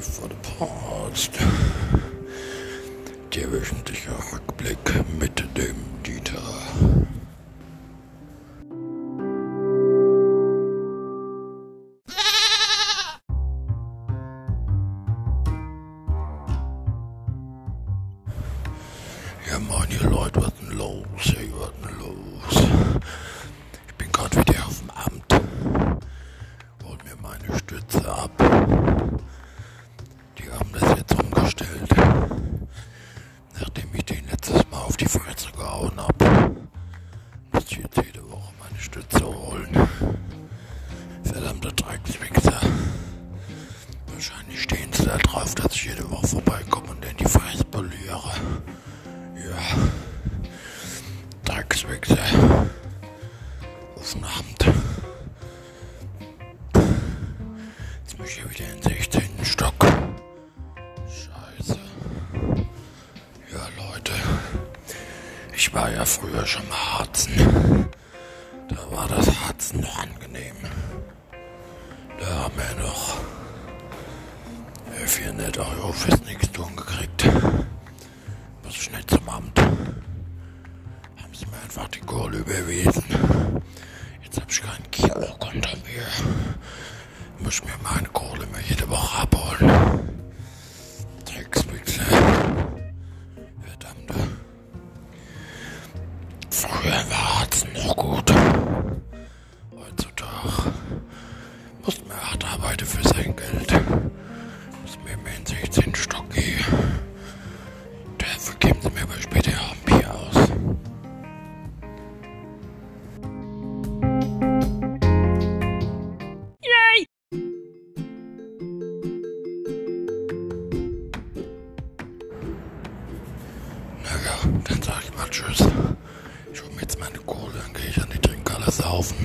for the Past. Der wöchentliche Rückblick mit dem Dieter. Ja, ihr Leute, was denn los? Hey, was denn los? Ich bin gerade wieder auf dem Amt. Hol mir Stütze ab. Die haben das jetzt umgestellt. Nachdem ich den letztes Mal auf die Fresse gehauen hab, muss ich jetzt jede Woche meine Stütze holen. Verdammte Dreckswichser. Wahrscheinlich stehen sie da drauf, dass ich jede Woche vorbeikomme und in die Fresse poliere. Ja. Jetzt bin ich hier wieder in 16. Stock. Scheiße. Ja, Leute. Ich war ja früher schon mal Harzen. Da war das Harzen noch angenehm. Da haben wir noch 400 Euro fürs Nichtstun gekriegt. Muss schnell zum Amt. Haben sie mir einfach die Kohle überwiesen. Jetzt hab ich kein Girokonto mehr. Muss mir meine Kohle mehr jede Woche abholen. Dreckswichser. Verdammte. Früher war Harzen noch gut. Heutzutage muss man hart arbeiten für sein Geld. Muss mir mehr in 16 Stock gehen. Dafür dann sag ich mal Tschüss. Ich hol mir jetzt meine Kohle, dann gehe ich an die Trinkhalle saufen.